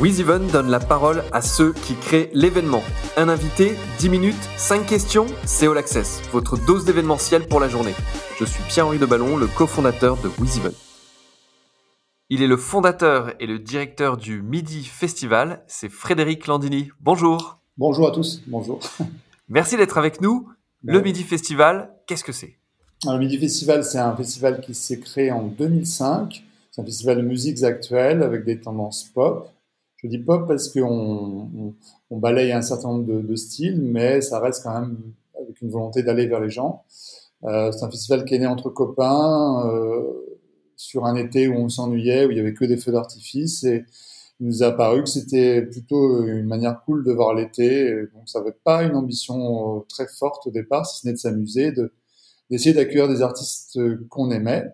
WizEven donne la parole à ceux qui créent l'événement. Un invité, 10 minutes, 5 questions, c'est All Access, votre dose d'événementiel pour la journée. Je suis Pierre-Henri de Ballon, le cofondateur de WizEven. Il est le fondateur et le directeur du Midi Festival, c'est Frédéric Landini. Bonjour. Bonjour à tous, bonjour. Merci d'être avec nous. Le Midi Festival, qu'est-ce que c'est? Le Midi Festival, c'est un festival qui s'est créé en 2005. C'est un festival de musiques actuelles avec des tendances pop. Je dis pop parce qu'on on, balaye un certain nombre de, styles, mais ça reste quand même avec une volonté d'aller vers les gens. Euh, c'est un festival qui est né entre copains euh, sur un été où on s'ennuyait, où il y avait que des feux d'artifice et il nous a paru que c'était plutôt une manière cool de voir l'été. Donc ça n'avait pas une ambition euh, très forte au départ, si ce n'est de s'amuser, de d'essayer d'accueillir des artistes qu'on aimait.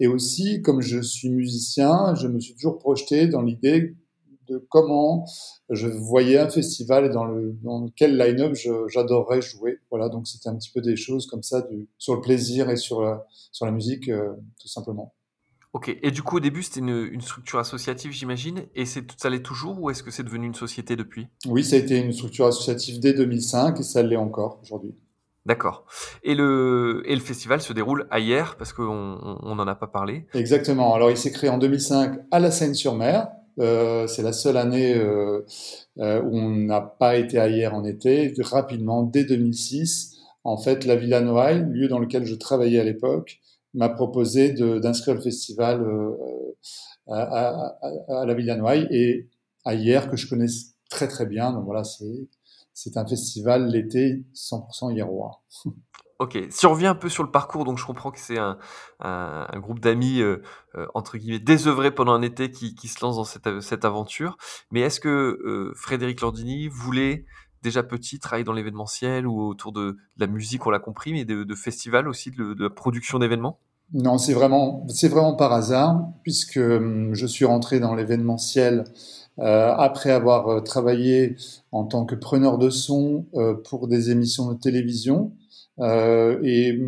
Et aussi, comme je suis musicien, je me suis toujours projeté dans l'idée de comment je voyais un festival et dans, le, dans quel line-up j'adorerais jouer. Voilà, donc c'était un petit peu des choses comme ça du, sur le plaisir et sur la, sur la musique, euh, tout simplement. Ok, et du coup au début c'était une, une, structure associative j'imagine, et ça l'est toujours ou est-ce que c'est devenu une société depuis? Oui, ça a été une structure associative dès 2005 et ça l'est encore aujourd'hui. D'accord. Et le, et le festival se déroule à hier parce qu'on n'en a pas parlé? Exactement. Alors il s'est créé en 2005 à la Seine-sur-Mer, euh, c'est la seule année euh, euh, où on n'a pas été ailleurs en été. Rapidement, dès 2006, en fait, la Villa Noailles, lieu dans lequel je travaillais à l'époque, m'a proposé d'inscrire le festival à, la Villa Noailles et à hier que je connais très très bien. Donc voilà, c'est un festival l'été 100% hierrois. Ok, si on revient un peu sur le parcours, donc je comprends que c'est un, un, groupe d'amis, euh, euh, entre guillemets, désœuvrés pendant un été qui, qui se lance dans cette, cette aventure. Mais est-ce que euh, Frédéric Landini voulait déjà petit travailler dans l'événementiel ou autour de, la musique, on l'a compris, mais de, de festivals aussi, de, de la production d'événements? Non, c'est vraiment, c'est vraiment par hasard, puisque hum, je suis rentré dans l'événementiel euh, après avoir travaillé en tant que preneur de son euh, pour des émissions de télévision. Euh, et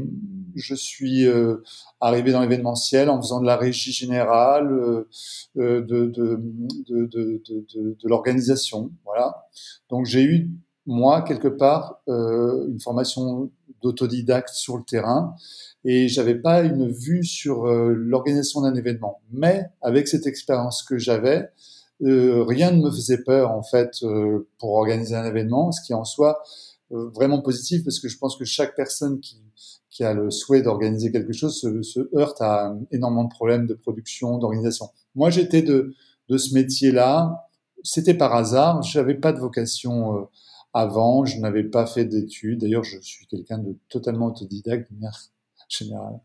je suis euh, arrivé dans l'événementiel en faisant de la régie générale, euh, de, de, de, de, de l'organisation. Voilà. Donc j'ai eu, moi, quelque part, une formation d'autodidacte sur le terrain et j'avais pas une vue sur l'organisation d'un événement. Mais avec cette expérience que j'avais, rien ne me faisait peur en fait pour organiser un événement, ce qui en soi euh, vraiment positif parce que je pense que chaque personne qui, qui a le souhait d'organiser quelque chose se, se, heurte à énormément de problèmes de production, d'organisation. Moi, j'étais de, de ce métier-là. C'était par hasard. Je n'avais pas de vocation euh, avant. Je n'avais pas fait d'études. D'ailleurs, je suis quelqu'un de totalement autodidacte de manière générale.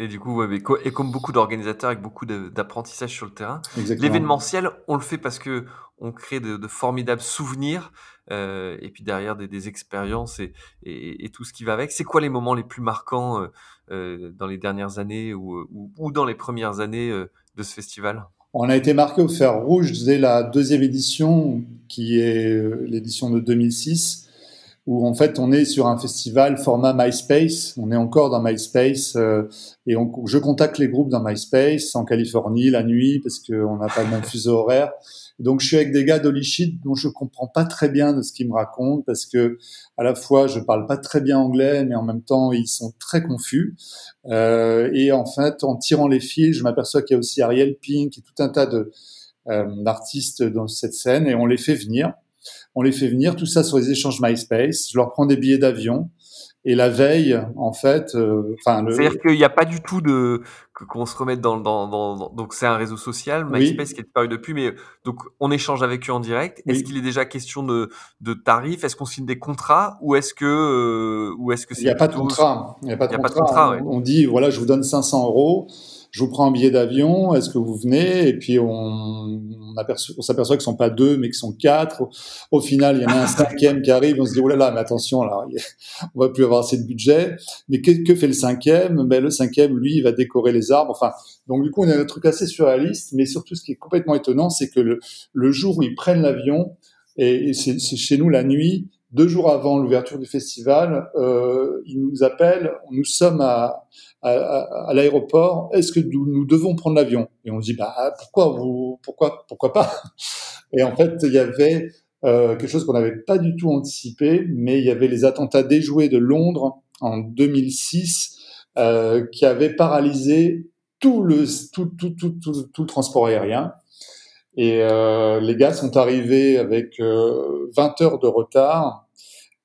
Et du coup, et comme beaucoup d'organisateurs avec beaucoup d'apprentissage sur le terrain, l'événementiel, on le fait parce que on crée de, de formidables souvenirs euh, et puis derrière des, des expériences et, et, et, tout ce qui va avec. C'est quoi les moments les plus marquants euh, euh dans les dernières années ou, ou, ou, dans les premières années euh, de ce festival? On a été marqué au fer rouge dès la deuxième édition, qui est euh, l'édition de 2006 où en fait on est sur un festival format MySpace, on est encore dans MySpace euh, et je contacte les groupes dans MySpace en Californie la nuit parce qu'on n'a pas le même fuseau horaire. Donc je suis avec des gars d'Holy dont je comprends pas très bien de ce qu'ils me racontent parce que à la fois je parle pas très bien anglais mais en même temps ils sont très confus. Euh, et en fait en tirant les fils je m'aperçois qu'il y a aussi Ariel Pink et tout un tas de euh, d'artistes dans cette scène et on les fait venir on les fait venir, tout ça sur les échanges MySpace. Je leur prends des billets d'avion. Et la veille, en fait, euh, enfin, le... c'est-à-dire qu'il n'y a pas du tout de qu'on se remette dans, dans, dans, donc c'est un réseau social MySpace qui est paru depuis, mais donc on échange avec eux en direct. Est-ce qu'il est déjà question de, de tarifs? Est-ce qu'on signe des contrats? Ou est-ce que euh, ou est-ce que il n'y a, pas de contrat Il n'y a pas de contrat. On, on dit voilà, je vous donne 500 euros je vous prends un billet d'avion, est-ce que vous venez? Et puis on, on, s'aperçoit qu'ils sont pas deux, mais qu'ils sont quatre. Au, final, il y en a un cinquième qui arrive, on se dit, oh là là, mais attention, là, on va plus avoir assez de budget. Mais que, fait le cinquième? Ben, Le cinquième, lui, il va décorer les arbres. Enfin, donc du coup, on a un truc assez surréaliste, mais surtout, ce qui est complètement étonnant, c'est que le, le jour où ils prennent l'avion, et, c'est chez nous la nuit, deux jours avant l'ouverture du festival, euh, ils nous appellent, nous sommes à, à, à, l'aéroport, est-ce que nous, nous, devons prendre l'avion? Et on dit, bah, pourquoi vous, pourquoi, pourquoi pas? Et en fait, il y avait euh, quelque chose qu'on n'avait pas du tout anticipé, mais il y avait les attentats déjoués de Londres en 2006 euh, qui avaient paralysé tout le, tout, tout, tout, tout, transport aérien. Et euh, les gars sont arrivés avec 20 euh, heures de retard,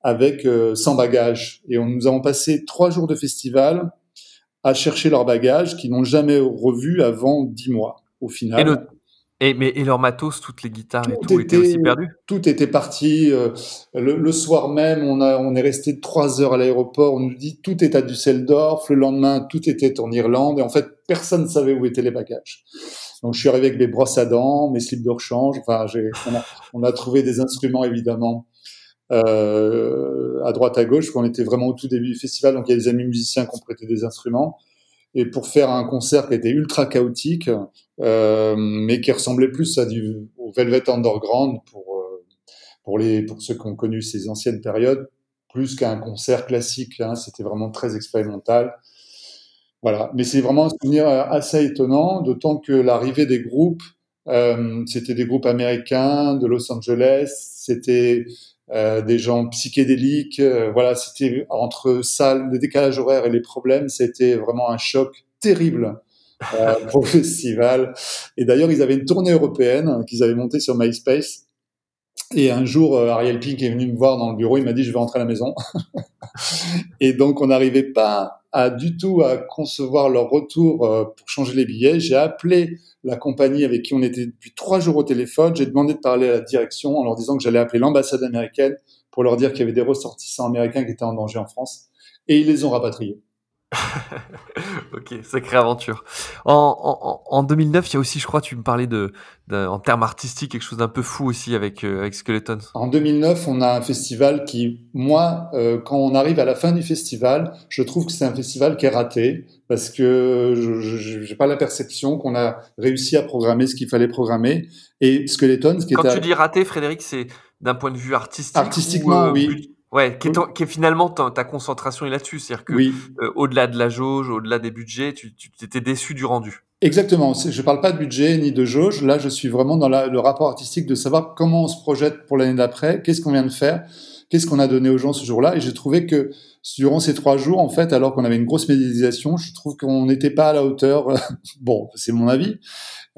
avec 100 euh, bagages. Et on, nous avons passé trois jours de festival à chercher leurs bagages qu'ils n'ont jamais revus avant 10 mois, au final. Et, mais, et leur matos, toutes les guitares et tout, était, aussi perdu Tout était parti. Euh, le, soir même, on, a, on est resté trois heures à l'aéroport. On nous dit tout est à Düsseldorf. Le lendemain, tout était en Irlande. Et en fait, personne ne savait où étaient les bagages. Donc, je suis arrivé avec mes brosses à dents, mes slips de rechange. Enfin, on a, on a trouvé des instruments, évidemment, euh, à droite, à gauche, qu'on était vraiment au tout début du festival. Donc, il y a des amis musiciens qui ont prêté des instruments et pour faire un concert qui était ultra chaotique, euh, mais qui ressemblait plus à du au Velvet Underground pour euh, pour les pour ceux qui ont connu ces anciennes périodes, plus qu'un concert classique. Hein, C'était vraiment très expérimental. Voilà, mais c'est vraiment un souvenir assez étonnant, d'autant que l'arrivée des groupes, c'était des groupes américains de Los Angeles, c'était euh, des gens psychédéliques. Euh, voilà, c'était entre ça, le décalage horaire et les problèmes, c'était vraiment un choc terrible euh, festival. Et d'ailleurs, ils avaient une tournée européenne qu'ils avaient montée sur MySpace. Et un jour, Ariel Pink est venu me voir dans le bureau, il m'a dit je vais rentrer à la maison. et donc on n'arrivait pas à du tout à concevoir leur retour pour changer les billets. J'ai appelé la compagnie avec qui on était depuis trois jours au téléphone. J'ai demandé de parler à la direction en leur disant que j'allais appeler l'ambassade américaine pour leur dire qu'il y avait des ressortissants américains qui étaient en danger en France. Et ils les ont rapatriés. ok, sacrée aventure. En, en, en, 2009, il y a aussi, je crois, tu me parlais de, en termes artistiques, quelque chose d'un peu fou aussi avec, euh, avec Skeletons. En 2009, on a un festival qui, moi, euh, quand on arrive à la fin du festival, je trouve que c'est un festival qui est raté parce que je n'ai pas la perception qu'on a réussi à programmer ce qu'il fallait programmer. Et Skeletons, qui Quand tu dis raté, Frédéric, c'est d'un point de vue artistique Artistiquement, euh, oui. Ouais, qui est, finalement ta, concentration est là-dessus, c'est-à-dire que euh, au-delà de la jauge, au-delà des budgets, tu, tu étais déçu du rendu. Exactement. Je parle pas de budget ni de jauge. Là, je suis vraiment dans le rapport artistique de savoir comment on se projette pour l'année d'après, qu'est-ce qu'on vient de faire, qu'est-ce qu'on a donné aux gens ce jour-là. Et j'ai trouvé que durant ces trois jours, en fait, alors qu'on avait une grosse médiatisation, je trouve qu'on n'était pas à la hauteur. bon, c'est mon avis.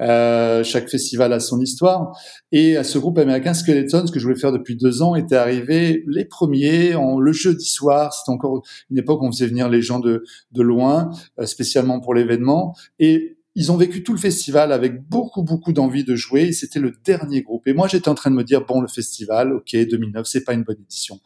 Euh, chaque festival a son histoire. Et à ce groupe américain Skeletons, que je voulais faire depuis deux ans, était arrivé les premiers en, le jeudi soir. C'était encore une époque où on faisait venir les gens de, de loin, euh, spécialement pour l'événement. Et ils ont vécu tout le festival avec beaucoup, beaucoup d'envie de jouer. C'était le dernier groupe. Et moi, j'étais en train de me dire, bon, le festival, ok, 2009, c'est pas une bonne édition.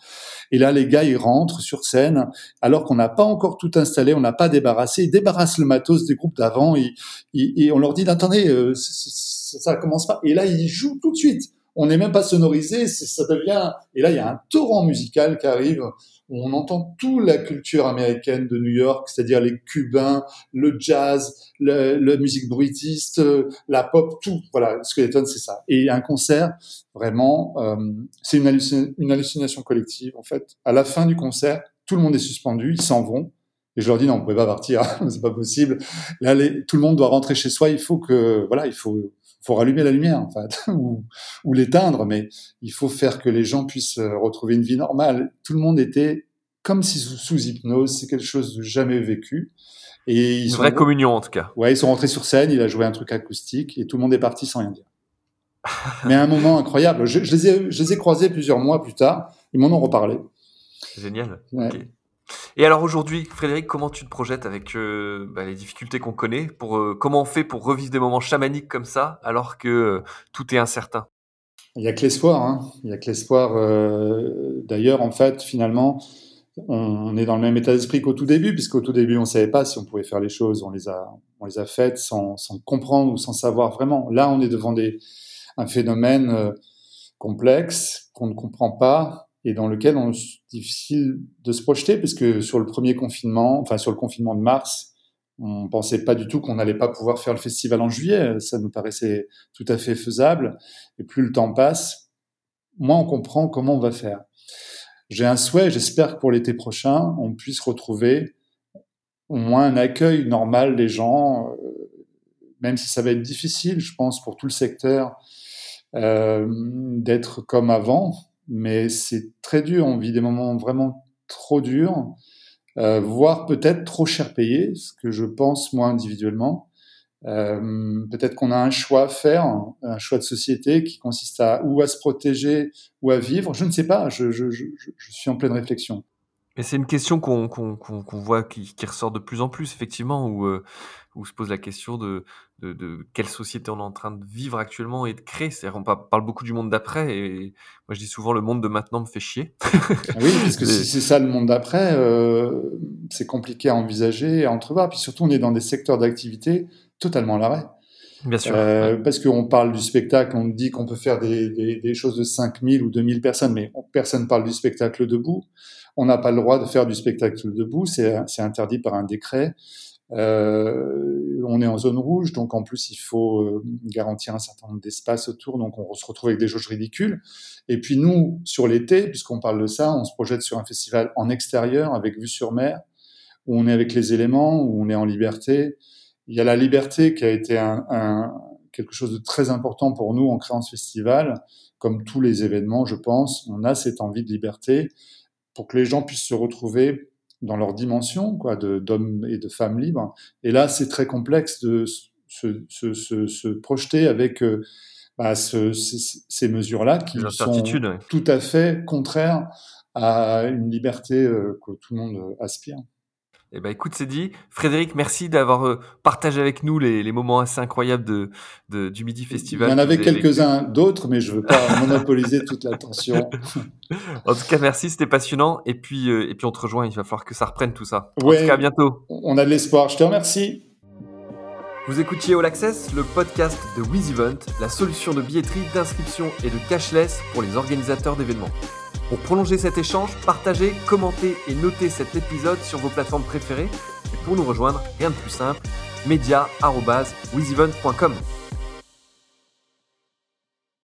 Et là, les gars, ils rentrent sur scène, alors qu'on n'a pas encore tout installé, on n'a pas débarrassé. Ils débarrassent le matos des groupes d'avant. Et, on leur dit, attendez, euh, ça commence pas. Et là, ils jouent tout de suite. On n'est même pas sonorisé, ça devient. Et là, il y a un torrent musical qui arrive on entend toute la culture américaine de New York, c'est-à-dire les Cubains, le jazz, la musique bruitiste, la pop, tout. Voilà, Skeleton, c'est ça. Et un concert, vraiment, euh, c'est une, hallucination collective, en fait. À la fin du concert, tout le monde est suspendu, ils s'en vont. Et je leur dis non, vous pouvez pas partir, c'est pas possible. Là, tout le monde doit rentrer chez soi. Il faut que, voilà, il faut, faut rallumer la lumière en fait, ou, ou l'éteindre, mais il faut faire que les gens puissent euh, retrouver une vie normale. Tout le monde était comme si sous, hypnose, c'est quelque chose de jamais vécu. Et ils une vraie communion en tout cas. Ouais, ils sont rentrés sur scène, il a joué un truc acoustique et tout le monde est parti sans rien dire. Mais un moment incroyable. Je, les ai, je les ai croisés plusieurs mois plus tard, ils m'en ont reparlé. Génial. Et alors aujourd'hui, Frédéric, comment tu te projettes avec euh, bah, les difficultés qu'on connaît pour, euh, Comment on fait pour revivre des moments chamaniques comme ça alors que euh, tout est incertain? Il n'y a que l'espoir. Hein. Il n'y a que l'espoir. D'ailleurs, en fait, finalement, on est dans le même état d'esprit qu'au tout début, puisqu'au tout début, on ne savait pas si on pouvait faire les choses. On les a, faites sans, comprendre ou sans savoir vraiment. Là, on est devant un phénomène complexe qu'on ne comprend pas et dans lequel on est difficile de se projeter puisque sur le premier confinement, enfin sur le confinement de mars, on pensait pas du tout qu'on n'allait pas pouvoir faire le festival en juillet. Ça nous paraissait tout à fait faisable. Et plus le temps passe, moins on comprend comment on va faire. J'ai un souhait, j'espère que pour l'été prochain, on puisse retrouver au moins un accueil normal des gens, euh, même si ça va être difficile, je pense, pour tout le secteur d'être comme avant, mais c'est très dur. On vit des moments vraiment trop durs, voire peut-être trop cher payés, ce que je pense moi individuellement. Euh, peut-être qu'on a un choix à faire, un choix de société qui consiste à ou à se protéger ou à vivre. Je ne sais pas, je, je, je, je suis en pleine réflexion. Mais c'est une question qu'on voit qui, qui, ressort de plus en plus, effectivement, où, euh, où se pose la question de, de, de, quelle société on est en train de vivre actuellement et de créer. C'est-à-dire, on parle beaucoup du monde d'après, et moi je dis souvent le monde de maintenant me fait chier. Ah oui, parce que si c'est ça le monde d'après, euh, c'est compliqué à envisager, à entrevoir. Puis surtout, on est dans des secteurs d'activité totalement à l'arrêt. Bien sûr. Euh, parce qu'on parle du spectacle, on dit qu'on peut faire des, des, des, choses de 5000 ou 2000 personnes, mais personne parle du spectacle debout. On n'a pas le droit de faire du spectacle debout, c'est interdit par un décret. Euh, on est en zone rouge, donc en plus il faut euh, garantir un certain nombre d'espaces autour, donc on se retrouve avec des jauges ridicules. Et puis nous, sur l'été, puisqu'on parle de ça, on se projette sur un festival en extérieur, avec vue sur mer, où on est avec les éléments, où on est en liberté, il y a la liberté qui a été un, un, quelque chose de très important pour nous en créant ce festival. Comme tous les événements, je pense, on a cette envie de liberté pour que les gens puissent se retrouver dans leur dimension, quoi, d'hommes et de femmes libres. Et là, c'est très complexe de se, se, se, se projeter avec euh, bah, ce, ces, ces mesures-là qui sont tout à fait contraires à une liberté euh, que tout le monde aspire. Eh ben, écoute, c'est dit. Frédéric, merci d'avoir euh, partagé avec nous les, les, moments assez incroyables de, de, du Midi Festival. Il y en avait quelques-uns d'autres, mais je veux pas monopoliser toute l'attention. en tout cas, merci, c'était passionnant. Et puis, euh, et puis, on te rejoint. Il va falloir que ça reprenne tout ça. En tout cas, à bientôt. On a de l'espoir. Je te remercie. Vous écoutiez All Access, le podcast de WizEvent, la solution de billetterie, d'inscription et de cashless pour les organisateurs d'événements. Pour prolonger cet échange, partagez, commentez et notez cet épisode sur vos plateformes préférées. Et pour nous rejoindre, rien de plus simple, media.wizevent.com.